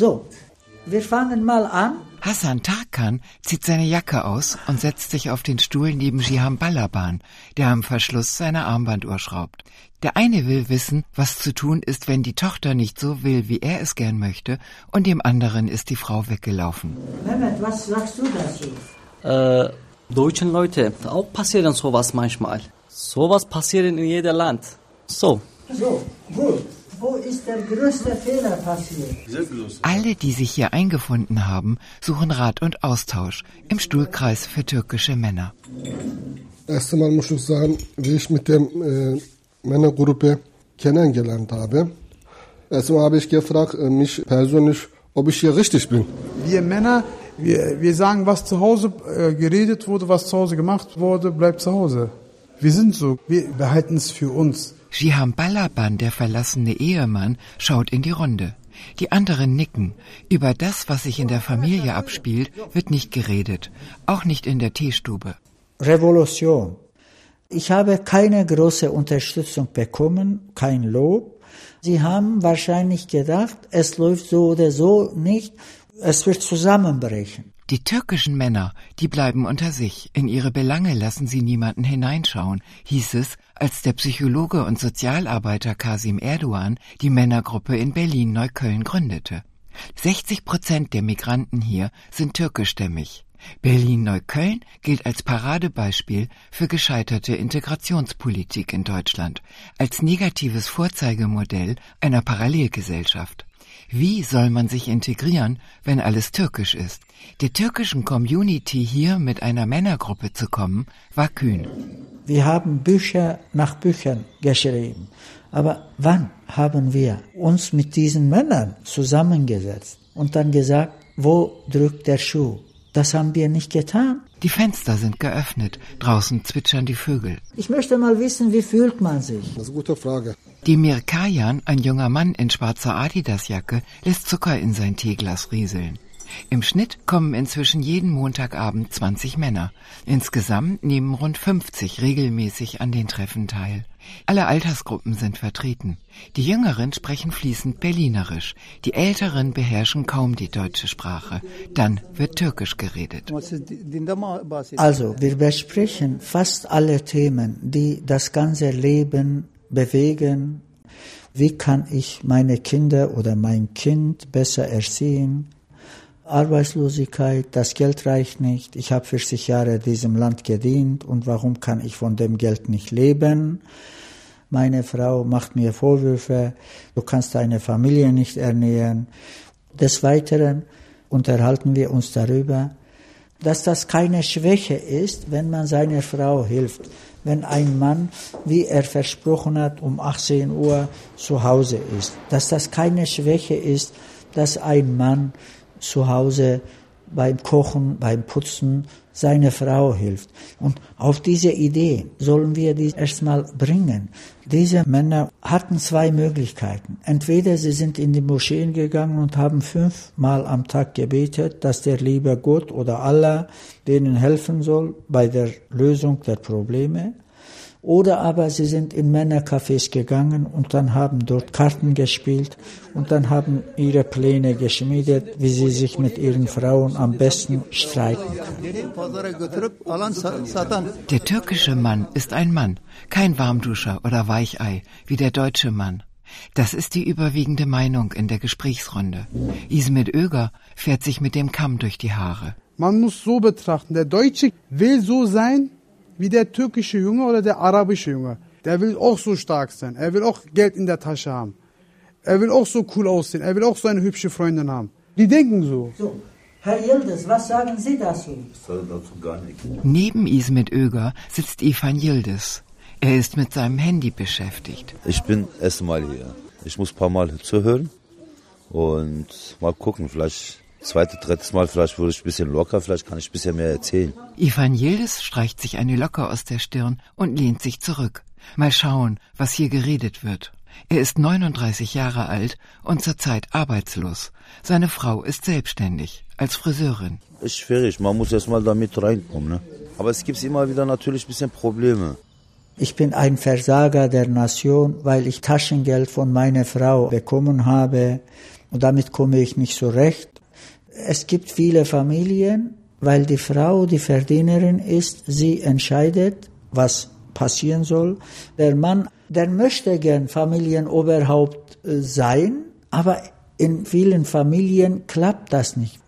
So, wir fangen mal an. Hassan Tarkan zieht seine Jacke aus und setzt sich auf den Stuhl neben Jiham Balaban, der am Verschluss seine Armbanduhr schraubt. Der eine will wissen, was zu tun ist, wenn die Tochter nicht so will, wie er es gern möchte, und dem anderen ist die Frau weggelaufen. Mehmet, was sagst du dazu? Äh, deutschen Leute, auch passieren sowas manchmal. Sowas passiert in jedem Land. So. So, gut. Wo ist der größte Fehler passiert? Alle, die sich hier eingefunden haben, suchen Rat und Austausch im Stuhlkreis für türkische Männer. Erst einmal muss ich sagen, wie ich mit der äh, Männergruppe kennengelernt habe. Erstmal habe ich gefragt, äh, mich persönlich, ob ich hier richtig bin. Wir Männer, wir, wir sagen, was zu Hause äh, geredet wurde, was zu Hause gemacht wurde, bleibt zu Hause. Wir sind so, wir behalten es für uns. Shiham Balaban, der verlassene Ehemann, schaut in die Runde. Die anderen nicken. Über das, was sich in der Familie abspielt, wird nicht geredet. Auch nicht in der Teestube. Revolution. Ich habe keine große Unterstützung bekommen, kein Lob. Sie haben wahrscheinlich gedacht, es läuft so oder so nicht, es wird zusammenbrechen. Die türkischen Männer, die bleiben unter sich, in ihre Belange lassen sie niemanden hineinschauen, hieß es, als der Psychologe und Sozialarbeiter Kasim Erdogan die Männergruppe in Berlin-Neukölln gründete. 60 Prozent der Migranten hier sind türkischstämmig. Berlin-Neukölln gilt als Paradebeispiel für gescheiterte Integrationspolitik in Deutschland, als negatives Vorzeigemodell einer Parallelgesellschaft. Wie soll man sich integrieren, wenn alles türkisch ist? Der türkischen Community hier mit einer Männergruppe zu kommen, war kühn. Wir haben Bücher nach Büchern geschrieben. Aber wann haben wir uns mit diesen Männern zusammengesetzt und dann gesagt, wo drückt der Schuh? Das haben wir nicht getan. Die Fenster sind geöffnet, draußen zwitschern die Vögel. Ich möchte mal wissen, wie fühlt man sich? Das ist eine gute Frage. Demir Kajan, ein junger Mann in schwarzer Adidasjacke, lässt Zucker in sein Teeglas rieseln. Im Schnitt kommen inzwischen jeden Montagabend 20 Männer. Insgesamt nehmen rund 50 regelmäßig an den Treffen teil. Alle Altersgruppen sind vertreten. Die Jüngeren sprechen fließend Berlinerisch, die Älteren beherrschen kaum die deutsche Sprache. Dann wird Türkisch geredet. Also, wir besprechen fast alle Themen, die das ganze Leben bewegen. Wie kann ich meine Kinder oder mein Kind besser erziehen? Arbeitslosigkeit, das Geld reicht nicht, ich habe 40 Jahre diesem Land gedient und warum kann ich von dem Geld nicht leben? Meine Frau macht mir Vorwürfe, du kannst deine Familie nicht ernähren. Des Weiteren unterhalten wir uns darüber, dass das keine Schwäche ist, wenn man seiner Frau hilft. Wenn ein Mann, wie er versprochen hat, um 18 Uhr zu Hause ist. Dass das keine Schwäche ist, dass ein Mann zu Hause beim Kochen, beim Putzen seine Frau hilft. Und auf diese Idee sollen wir die erstmal bringen. Diese Männer hatten zwei Möglichkeiten. Entweder sie sind in die Moscheen gegangen und haben fünfmal am Tag gebetet, dass der liebe Gott oder Allah denen helfen soll bei der Lösung der Probleme. Oder aber sie sind in Männercafés gegangen und dann haben dort Karten gespielt und dann haben ihre Pläne geschmiedet, wie sie sich mit ihren Frauen am besten streiten können. Der türkische Mann ist ein Mann, kein Warmduscher oder Weichei, wie der deutsche Mann. Das ist die überwiegende Meinung in der Gesprächsrunde. Ismet Öger fährt sich mit dem Kamm durch die Haare. Man muss so betrachten, der Deutsche will so sein, wie der türkische Junge oder der arabische Junge. Der will auch so stark sein. Er will auch Geld in der Tasche haben. Er will auch so cool aussehen. Er will auch so eine hübsche Freundin haben. Die denken so. so. Herr Yildiz, was sagen Sie dazu? Ich sage dazu gar nichts. Neben Ismet Öger sitzt Ivan Yildiz. Er ist mit seinem Handy beschäftigt. Ich bin erstmal hier. Ich muss ein paar Mal zuhören und mal gucken, vielleicht zweite, drittes Mal, vielleicht wurde ich ein bisschen locker, vielleicht kann ich ein bisschen mehr erzählen. Ivan Yildiz streicht sich eine Locke aus der Stirn und lehnt sich zurück. Mal schauen, was hier geredet wird. Er ist 39 Jahre alt und zurzeit arbeitslos. Seine Frau ist selbstständig als Friseurin. Ist schwierig, man muss erst mal damit reinkommen. Ne? Aber es gibt immer wieder natürlich ein bisschen Probleme. Ich bin ein Versager der Nation, weil ich Taschengeld von meiner Frau bekommen habe. und damit komme ich nicht zurecht. Es gibt viele Familien, weil die Frau die Verdienerin ist, sie entscheidet, was passieren soll. Der Mann, der möchte gern Familienoberhaupt äh, sein, aber in vielen Familien klappt das nicht.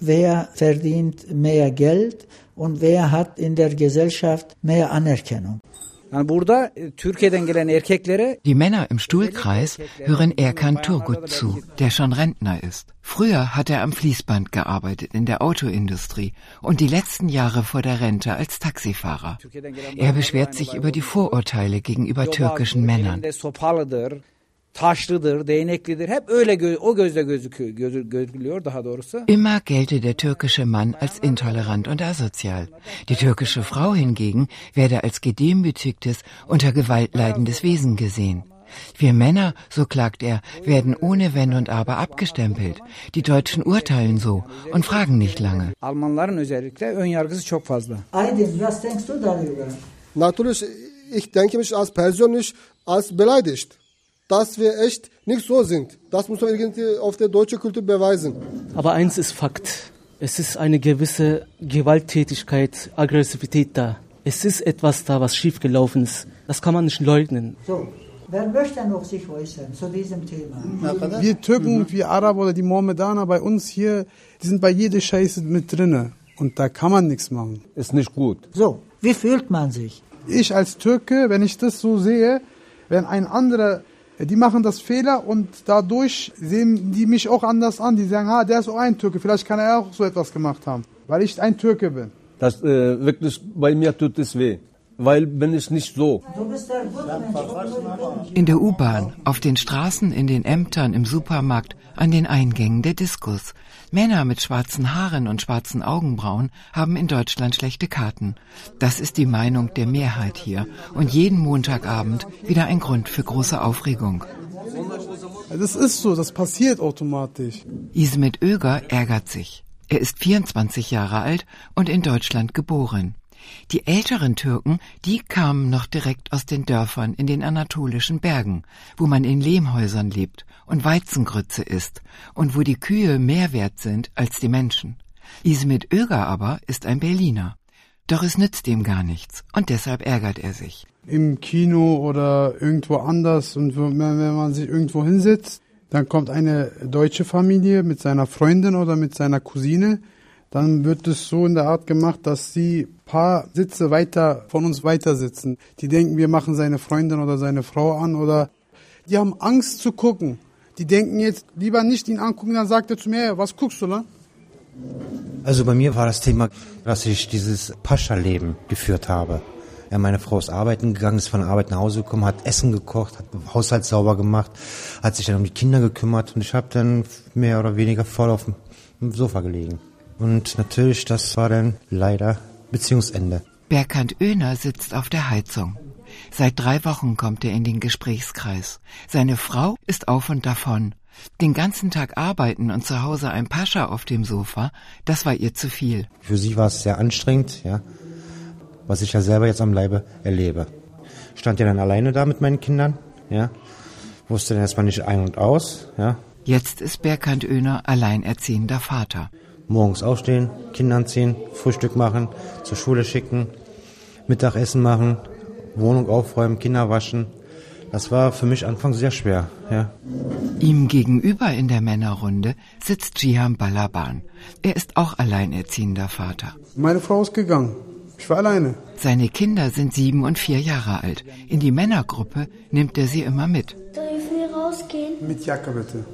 Wer verdient mehr Geld und wer hat in der Gesellschaft mehr Anerkennung? E, Die Männer im Stuhlkreis hören Erkan Turgut zu, der schon Rentner ist. Früher hat er am Fließband gearbeitet in der Autoindustrie und die letzten Jahre vor der Rente als Taxifahrer. Er beschwert sich über die Vorurteile gegenüber türkischen Männern taşlıdır, değneklidir. Hep öyle gö o gözle gözüküyor, göz görülüyor daha doğrusu. Immer gelte der türkische Mann als intolerant und asozial. Die türkische Frau hingegen werde als gedemütigtes, unter Gewalt leidendes Wesen gesehen. Wir Männer, so klagt er, werden ohne Wenn und Aber abgestempelt. Die Deutschen urteilen so und fragen nicht lange. Almanların özellikle ön yargısı çok fazla. Aydın, was denkst du darüber? Natürlich, ich denke mich als persönlich als beleidigt dass wir echt nicht so sind. Das muss man irgendwie auf der deutschen Kultur beweisen. Aber eins ist Fakt. Es ist eine gewisse Gewalttätigkeit, Aggressivität da. Es ist etwas da, was schiefgelaufen ist. Das kann man nicht leugnen. So. Wer möchte noch sich äußern zu diesem Thema? Wir Türken, mhm. wir Araber oder die Mohammedaner bei uns hier, die sind bei jeder Scheiße mit drinne. Und da kann man nichts machen. Ist nicht gut. So, wie fühlt man sich? Ich als Türke, wenn ich das so sehe, wenn ein anderer die machen das Fehler und dadurch sehen die mich auch anders an. Die sagen, ah, der ist auch ein Türke, vielleicht kann er auch so etwas gemacht haben, weil ich ein Türke bin. Das äh, wirklich bei mir tut es weh, weil bin ich nicht so. In der U-Bahn, auf den Straßen, in den Ämtern, im Supermarkt, an den Eingängen der Diskus. Männer mit schwarzen Haaren und schwarzen Augenbrauen haben in Deutschland schlechte Karten. Das ist die Meinung der Mehrheit hier und jeden Montagabend wieder ein Grund für große Aufregung. Das ist so, das passiert automatisch. Ismet Oeger ärgert sich. Er ist 24 Jahre alt und in Deutschland geboren. Die älteren Türken, die kamen noch direkt aus den Dörfern in den anatolischen Bergen, wo man in Lehmhäusern lebt und Weizengrütze isst und wo die Kühe mehr wert sind als die Menschen. Ismet Öger aber ist ein Berliner. Doch es nützt ihm gar nichts und deshalb ärgert er sich. Im Kino oder irgendwo anders und wenn man sich irgendwo hinsetzt, dann kommt eine deutsche Familie mit seiner Freundin oder mit seiner Cousine, dann wird es so in der Art gemacht, dass sie paar Sitze weiter von uns weiter sitzen. Die denken, wir machen seine Freundin oder seine Frau an oder die haben Angst zu gucken. Die denken jetzt, lieber nicht ihn angucken, dann sagt er zu mir, was guckst du da? Also bei mir war das Thema, dass ich dieses Pascha-Leben geführt habe. Ja, meine Frau ist arbeiten gegangen, ist von der Arbeit nach Hause gekommen, hat Essen gekocht, hat Haushalt sauber gemacht, hat sich dann um die Kinder gekümmert und ich habe dann mehr oder weniger voll auf dem Sofa gelegen. Und natürlich, das war dann leider Beziehungsende. Berkant Oehner sitzt auf der Heizung. Seit drei Wochen kommt er in den Gesprächskreis. Seine Frau ist auf und davon. Den ganzen Tag arbeiten und zu Hause ein Pascha auf dem Sofa, das war ihr zu viel. Für sie war es sehr anstrengend, ja, was ich ja selber jetzt am Leibe erlebe. Stand ja dann alleine da mit meinen Kindern, ja, wusste dann erstmal nicht ein und aus, ja. Jetzt ist Berkant Oehner alleinerziehender Vater. Morgens aufstehen, Kinder anziehen, Frühstück machen, zur Schule schicken, Mittagessen machen, Wohnung aufräumen, Kinder waschen. Das war für mich anfangs sehr schwer, ja. Ihm gegenüber in der Männerrunde sitzt Jihan Balaban. Er ist auch alleinerziehender Vater. Meine Frau ist gegangen. Ich war alleine. Seine Kinder sind sieben und vier Jahre alt. In die Männergruppe nimmt er sie immer mit. Darf ich rausgehen? Mit Jacke bitte.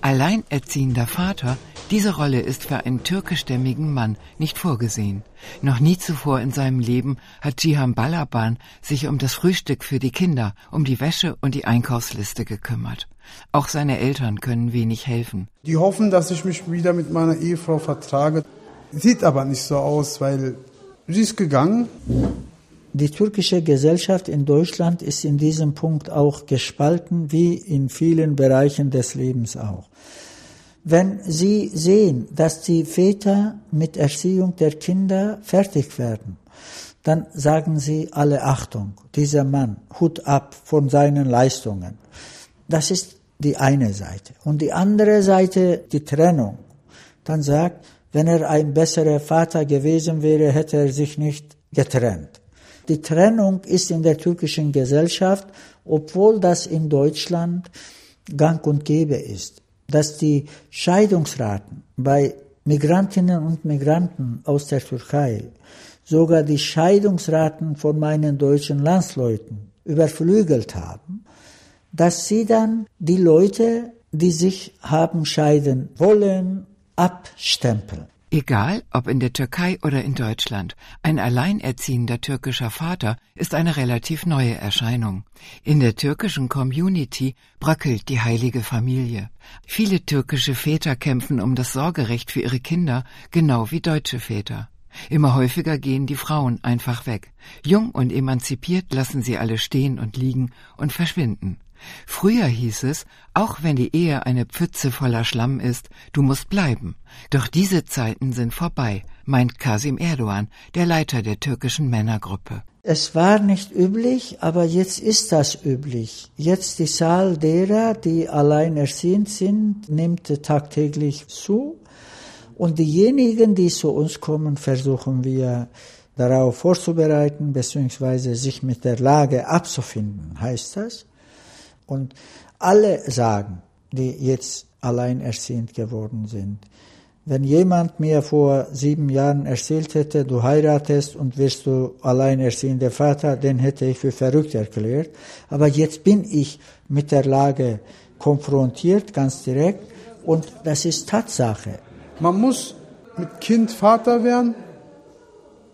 Alleinerziehender Vater, diese Rolle ist für einen türkischstämmigen Mann nicht vorgesehen. Noch nie zuvor in seinem Leben hat Cihan Balaban sich um das Frühstück für die Kinder, um die Wäsche und die Einkaufsliste gekümmert. Auch seine Eltern können wenig helfen. Die hoffen, dass ich mich wieder mit meiner Ehefrau vertrage. Sieht aber nicht so aus, weil sie ist gegangen. Die türkische Gesellschaft in Deutschland ist in diesem Punkt auch gespalten, wie in vielen Bereichen des Lebens auch. Wenn Sie sehen, dass die Väter mit Erziehung der Kinder fertig werden, dann sagen Sie alle Achtung, dieser Mann, Hut ab von seinen Leistungen. Das ist die eine Seite. Und die andere Seite, die Trennung. Dann sagt, wenn er ein besserer Vater gewesen wäre, hätte er sich nicht getrennt. Die Trennung ist in der türkischen Gesellschaft, obwohl das in Deutschland gang und gäbe ist, dass die Scheidungsraten bei Migrantinnen und Migranten aus der Türkei, sogar die Scheidungsraten von meinen deutschen Landsleuten überflügelt haben, dass sie dann die Leute, die sich haben scheiden wollen, abstempeln. Egal, ob in der Türkei oder in Deutschland, ein alleinerziehender türkischer Vater ist eine relativ neue Erscheinung. In der türkischen Community bröckelt die heilige Familie. Viele türkische Väter kämpfen um das Sorgerecht für ihre Kinder, genau wie deutsche Väter. Immer häufiger gehen die Frauen einfach weg. Jung und emanzipiert lassen sie alle stehen und liegen und verschwinden. Früher hieß es, auch wenn die Ehe eine Pfütze voller Schlamm ist, du musst bleiben. Doch diese Zeiten sind vorbei, meint Kasim Erdogan, der Leiter der türkischen Männergruppe. Es war nicht üblich, aber jetzt ist das üblich. Jetzt die Zahl derer, die alleinerziehend sind, nimmt tagtäglich zu. Und diejenigen, die zu uns kommen, versuchen wir darauf vorzubereiten, beziehungsweise sich mit der Lage abzufinden, heißt das. Und alle sagen, die jetzt alleinerziehend geworden sind, wenn jemand mir vor sieben Jahren erzählt hätte, du heiratest und wirst du alleinerziehender Vater, den hätte ich für verrückt erklärt. Aber jetzt bin ich mit der Lage konfrontiert, ganz direkt, und das ist Tatsache. Man muss mit Kind Vater werden,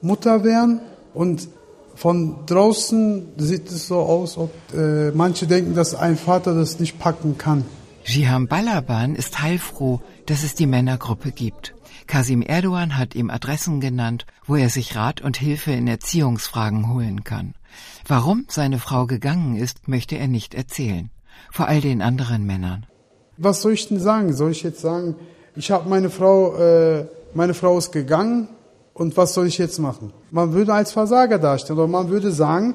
Mutter werden und von draußen sieht es so aus, ob äh, manche denken, dass ein Vater das nicht packen kann. Jiham Balaban ist heilfroh, dass es die Männergruppe gibt. Kasim Erdogan hat ihm Adressen genannt, wo er sich Rat und Hilfe in Erziehungsfragen holen kann. Warum seine Frau gegangen ist, möchte er nicht erzählen. Vor all den anderen Männern. Was soll ich denn sagen? Soll ich jetzt sagen, ich habe meine Frau, äh, meine Frau ist gegangen, und was soll ich jetzt machen? Man würde als Versager darstellen oder man würde sagen,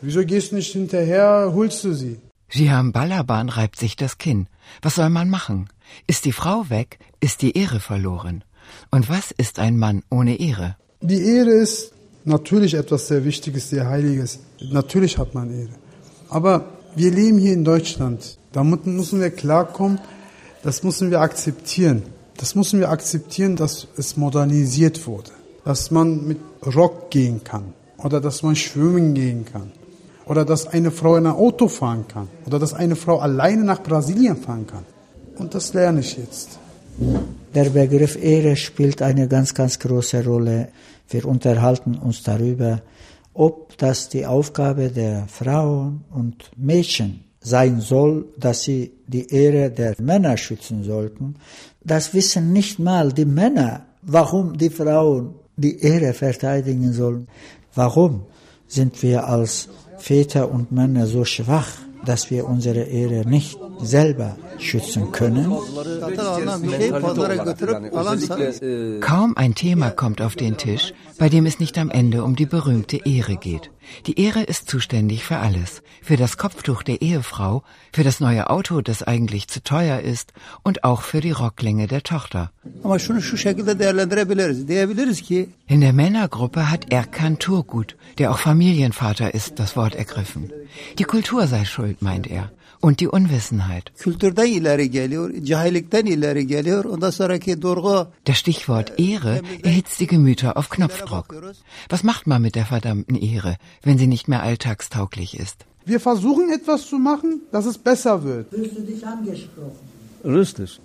wieso gehst du nicht hinterher, holst du sie? Jiham Balaban reibt sich das Kinn. Was soll man machen? Ist die Frau weg, ist die Ehre verloren. Und was ist ein Mann ohne Ehre? Die Ehre ist natürlich etwas sehr Wichtiges, sehr Heiliges. Natürlich hat man Ehre. Aber wir leben hier in Deutschland. Damit müssen wir klarkommen, das müssen wir akzeptieren. Das müssen wir akzeptieren, dass es modernisiert wurde dass man mit Rock gehen kann oder dass man schwimmen gehen kann oder dass eine Frau in ein Auto fahren kann oder dass eine Frau alleine nach Brasilien fahren kann. Und das lerne ich jetzt. Der Begriff Ehre spielt eine ganz, ganz große Rolle. Wir unterhalten uns darüber, ob das die Aufgabe der Frauen und Mädchen sein soll, dass sie die Ehre der Männer schützen sollten. Das wissen nicht mal die Männer, warum die Frauen die Ehre verteidigen sollen. Warum sind wir als Väter und Männer so schwach, dass wir unsere Ehre nicht selber schützen können? Kaum ein Thema kommt auf den Tisch, bei dem es nicht am Ende um die berühmte Ehre geht. Die Ehre ist zuständig für alles. Für das Kopftuch der Ehefrau, für das neue Auto, das eigentlich zu teuer ist und auch für die Rocklänge der Tochter. In der Männergruppe hat Erkan Turgut, der auch Familienvater ist, das Wort ergriffen. Die Kultur sei schuld, meint er und die Unwissenheit. Das Stichwort Ehre erhitzt die Gemüter auf Knopfdruck. Was macht man mit der verdammten Ehre, wenn sie nicht mehr alltagstauglich ist? Wir versuchen etwas zu machen, dass es besser wird. Fühlst du dich angesprochen? Richtig.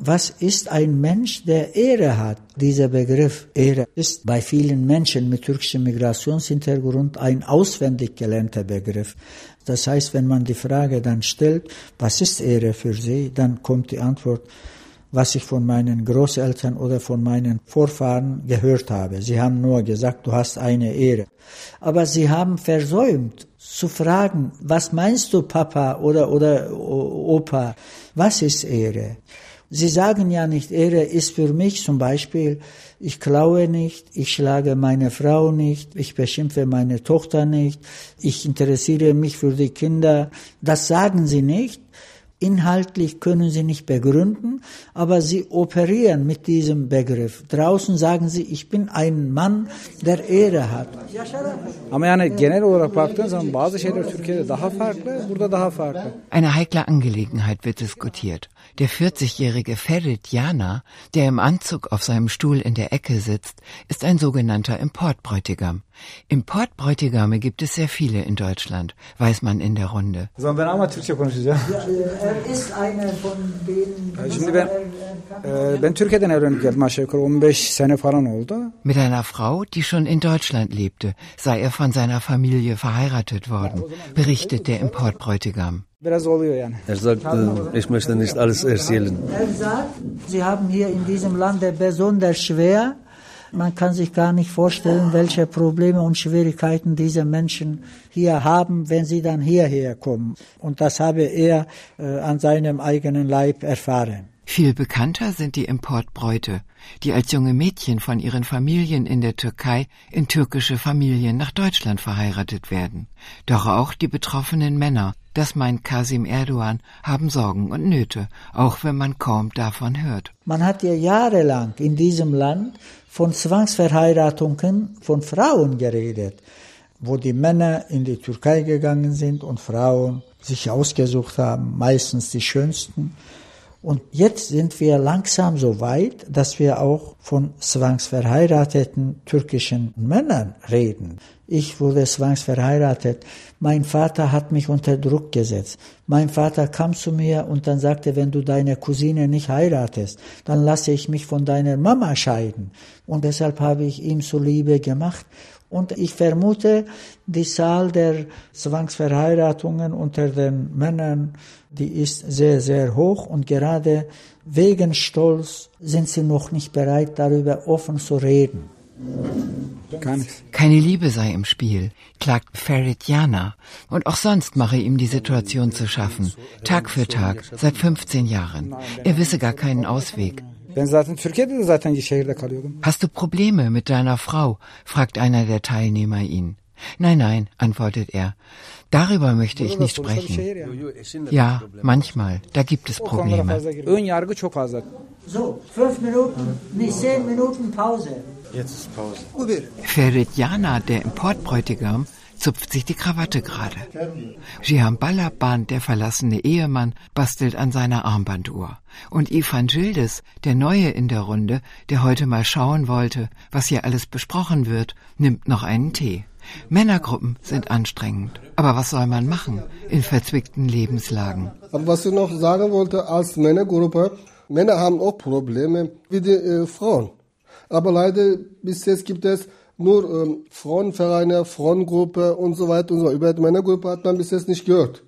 Was ist ein Mensch, der Ehre hat? Dieser Begriff Ehre ist bei vielen Menschen mit türkischem Migrationshintergrund ein auswendig gelernter Begriff. Das heißt, wenn man die Frage dann stellt, was ist Ehre für Sie, dann kommt die Antwort, was ich von meinen Großeltern oder von meinen Vorfahren gehört habe. Sie haben nur gesagt, du hast eine Ehre. Aber sie haben versäumt zu fragen, was meinst du, Papa oder, oder Opa, was ist Ehre? Sie sagen ja nicht, Ehre ist für mich zum Beispiel, ich klaue nicht, ich schlage meine Frau nicht, ich beschimpfe meine Tochter nicht, ich interessiere mich für die Kinder. Das sagen sie nicht. Inhaltlich können sie nicht begründen, aber sie operieren mit diesem Begriff. Draußen sagen sie, ich bin ein Mann, der Ehre hat. Ama yani genel olarak baktığın zaman bazı şeyler Türkiye'de daha farklı, burada daha farklı. Eine heikle Angelegenheit wird diskutiert. Der 40-jährige Ferit Jana, der im Anzug auf seinem Stuhl in der Ecke sitzt, ist ein sogenannter Importbräutigam. Importbräutigame gibt es sehr viele in Deutschland, weiß man in der Runde. Konuşacağım. Er ist einer von denen... Şimdi ben ben Türkiye'den evlenip geldim aşağı yukarı 15 sene falan oldu. Mit einer Frau, die schon in Deutschland lebte, sei er von seiner Familie verheiratet worden, berichtet der Importbräutigam. Biraz oluyor yani. Er sagt, äh, ich möchte nicht alles erzählen. Er sagt, sie haben hier in diesem Lande besonders schwer. Man kann sich gar nicht vorstellen, welche Probleme und Schwierigkeiten diese Menschen hier haben, wenn sie dann hierher kommen. Und das habe er äh, an seinem eigenen Leib erfahren. Viel bekannter sind die Importbräute, die als junge Mädchen von ihren Familien in der Türkei in türkische Familien nach Deutschland verheiratet werden. Doch auch die betroffenen Männer, das meint Kasim Erdogan, haben Sorgen und Nöte, auch wenn man kaum davon hört. Man hat ja jahrelang in diesem Land von Zwangsverheiratungen von Frauen geredet, wo die Männer in die Türkei gegangen sind und Frauen sich ausgesucht haben, meistens die schönsten. Und jetzt sind wir langsam so weit, dass wir auch von zwangsverheirateten türkischen Männern reden. Ich wurde zwangsverheiratet. Mein Vater hat mich unter Druck gesetzt. Mein Vater kam zu mir und dann sagte, wenn du deine Cousine nicht heiratest, dann lasse ich mich von deiner Mama scheiden. Und deshalb habe ich ihm zuliebe gemacht. Und ich vermute, die Zahl der Zwangsverheiratungen unter den Männern, die ist sehr, sehr hoch und gerade wegen Stolz sind sie noch nicht bereit, darüber offen zu reden. Keine Liebe sei im Spiel, klagt Ferit Jana. Und auch sonst mache ihm die Situation zu schaffen. Tag für Tag, seit 15 Jahren. Er wisse gar keinen Ausweg. Ben zaten Türkiye'de de zaten şehirde kalıyordum. Hast du Probleme mit deiner Frau? fragt einer der Teilnehmer ihn. Nein, nein, antwortet er. Darüber möchte ich nicht sprechen. Ja, manchmal, da gibt es Probleme. So, fünf Minuten, nicht zehn Minuten Pause. Jetzt ist Pause. Ferit Jana, der Importbräutigam, zupft sich die Krawatte gerade. Jihan Balaban, der verlassene Ehemann, bastelt an seiner Armbanduhr. Und Ivan Gildes, der Neue in der Runde, der heute mal schauen wollte, was hier alles besprochen wird, nimmt noch einen Tee. Männergruppen sind anstrengend. Aber was soll man machen in verzwickten Lebenslagen? Aber was ich noch sagen wollte, als Männergruppe, Männer haben auch Probleme wie die äh, Frauen. Aber leider bis jetzt gibt es nur ähm, Frauenvereine, Frauengruppe und so weiter und so. Über die Männergruppe hat man bis jetzt nicht gehört.